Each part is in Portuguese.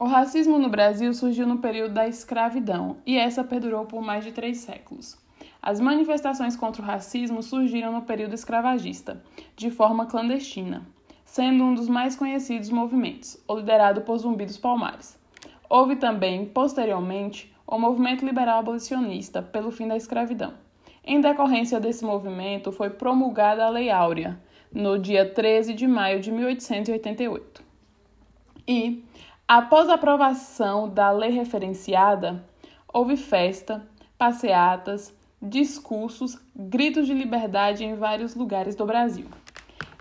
O racismo no Brasil surgiu no período da escravidão e essa perdurou por mais de três séculos. As manifestações contra o racismo surgiram no período escravagista, de forma clandestina, sendo um dos mais conhecidos movimentos, o liderado por Zumbi dos Palmares. Houve também, posteriormente, o movimento liberal abolicionista pelo fim da escravidão. Em decorrência desse movimento, foi promulgada a Lei Áurea, no dia 13 de maio de 1888. E, após a aprovação da lei referenciada, houve festa, passeatas, discursos, gritos de liberdade em vários lugares do Brasil.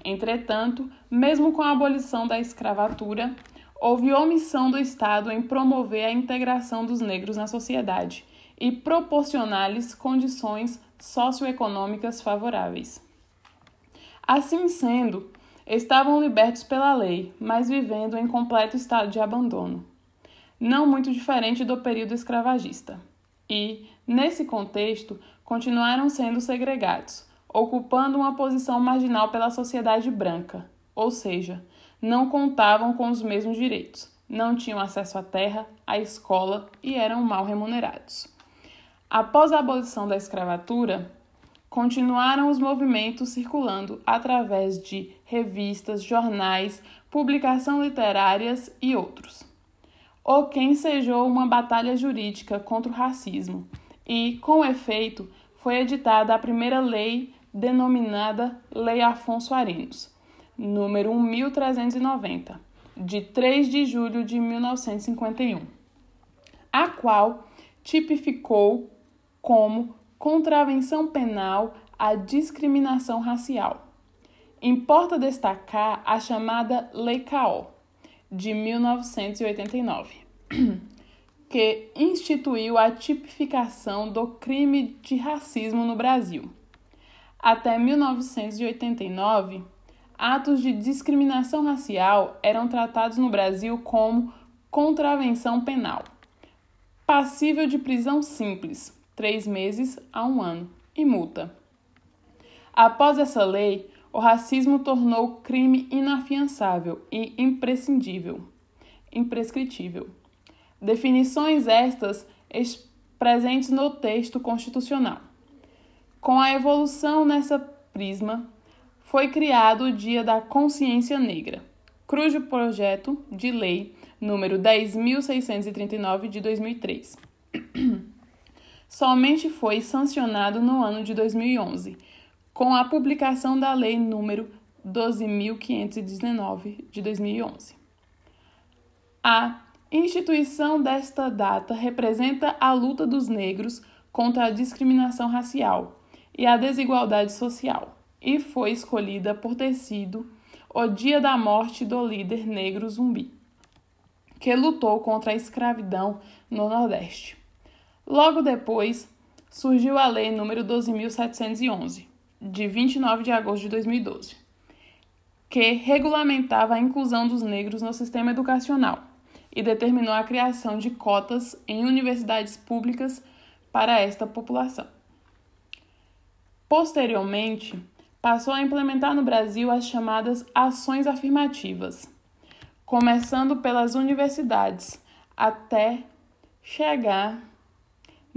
Entretanto, mesmo com a abolição da escravatura, houve omissão do Estado em promover a integração dos negros na sociedade e proporcionar-lhes condições socioeconômicas favoráveis. Assim sendo, estavam libertos pela lei, mas vivendo em completo estado de abandono, não muito diferente do período escravagista. E, nesse contexto, continuaram sendo segregados, ocupando uma posição marginal pela sociedade branca, ou seja, não contavam com os mesmos direitos, não tinham acesso à terra, à escola e eram mal remunerados. Após a abolição da escravatura, continuaram os movimentos circulando através de revistas, jornais, publicações literárias e outros. O que ensejou uma batalha jurídica contra o racismo e, com efeito, foi editada a primeira lei denominada Lei Afonso Arinos, número 1390, de 3 de julho de 1951, a qual tipificou como contravenção penal à discriminação racial. Importa destacar a chamada Lei Caó, de 1989, que instituiu a tipificação do crime de racismo no Brasil. Até 1989, atos de discriminação racial eram tratados no Brasil como contravenção penal, passível de prisão simples, três meses a um ano, e multa. Após essa lei, o racismo tornou crime inafiançável e imprescindível, imprescritível. Definições estas presentes no texto constitucional. Com a evolução nessa prisma, foi criado o Dia da Consciência Negra, cujo projeto de lei número 10.639 de 2003 somente foi sancionado no ano de 2011, com a publicação da Lei número 12.519 de 2011. A instituição desta data representa a luta dos negros contra a discriminação racial e a desigualdade social e foi escolhida por ter sido o dia da morte do líder negro zumbi, que lutou contra a escravidão no Nordeste. Logo depois, surgiu a Lei nº 12.711, de 29 de agosto de 2012, que regulamentava a inclusão dos negros no sistema educacional e determinou a criação de cotas em universidades públicas para esta população. Posteriormente, passou a implementar no Brasil as chamadas ações afirmativas, começando pelas universidades até chegar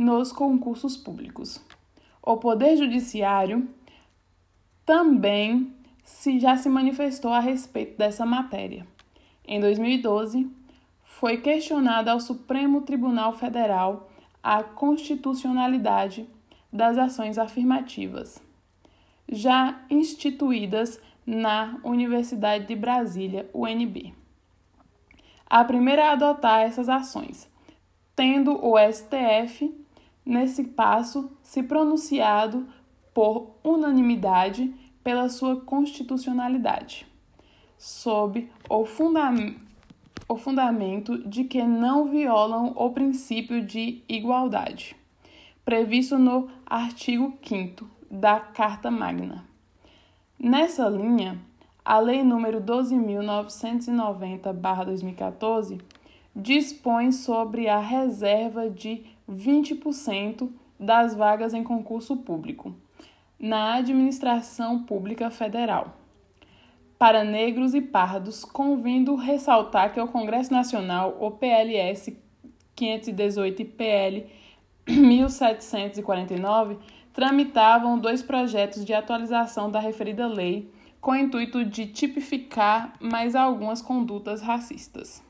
nos concursos públicos. O Poder Judiciário também se já se manifestou a respeito dessa matéria. Em 2012, foi questionada ao Supremo Tribunal Federal a constitucionalidade das ações afirmativas, já instituídas na Universidade de Brasília, UNB. A primeira a adotar essas ações, tendo o STF nesse passo se pronunciado por unanimidade pela sua constitucionalidade, sob o, fundam o fundamento de que não violam o princípio de igualdade, previsto no artigo 5 da Carta Magna. Nessa linha, a Lei nº 12.990-2014 dispõe sobre a reserva de 20% das vagas em concurso público na administração pública federal para negros e pardos, convindo ressaltar que o Congresso Nacional, o PLS 518 e PL 1749, tramitavam dois projetos de atualização da referida lei com o intuito de tipificar mais algumas condutas racistas.